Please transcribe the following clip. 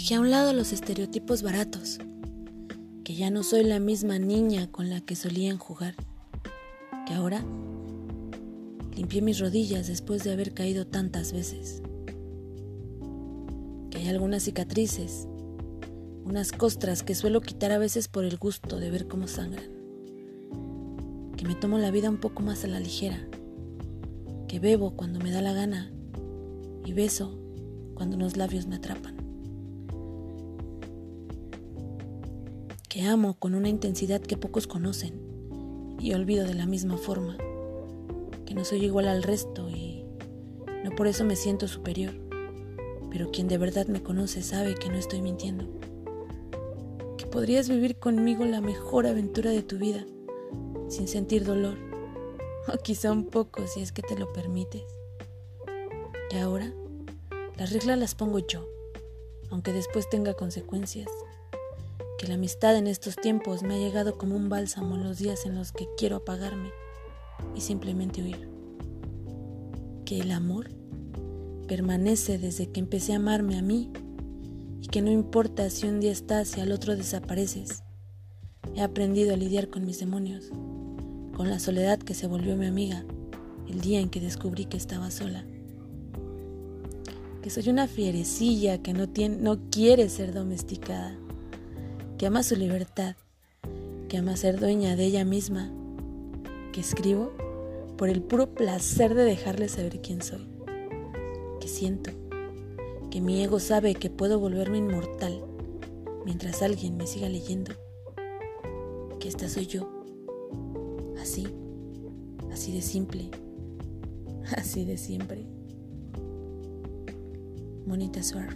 Dejé a un lado los estereotipos baratos, que ya no soy la misma niña con la que solían jugar, que ahora limpié mis rodillas después de haber caído tantas veces, que hay algunas cicatrices, unas costras que suelo quitar a veces por el gusto de ver cómo sangran, que me tomo la vida un poco más a la ligera, que bebo cuando me da la gana y beso cuando unos labios me atrapan. Que amo con una intensidad que pocos conocen y olvido de la misma forma. Que no soy igual al resto y no por eso me siento superior. Pero quien de verdad me conoce sabe que no estoy mintiendo. Que podrías vivir conmigo la mejor aventura de tu vida sin sentir dolor. O quizá un poco si es que te lo permites. Y ahora las reglas las pongo yo, aunque después tenga consecuencias. Que la amistad en estos tiempos me ha llegado como un bálsamo en los días en los que quiero apagarme y simplemente huir. Que el amor permanece desde que empecé a amarme a mí y que no importa si un día estás y al otro desapareces. He aprendido a lidiar con mis demonios, con la soledad que se volvió mi amiga el día en que descubrí que estaba sola que soy una fierecilla que no, tiene, no quiere ser domesticada, que ama su libertad, que ama ser dueña de ella misma, que escribo por el puro placer de dejarle saber quién soy, que siento, que mi ego sabe que puedo volverme inmortal mientras alguien me siga leyendo, que esta soy yo, así, así de simple, así de siempre. Monita Surf.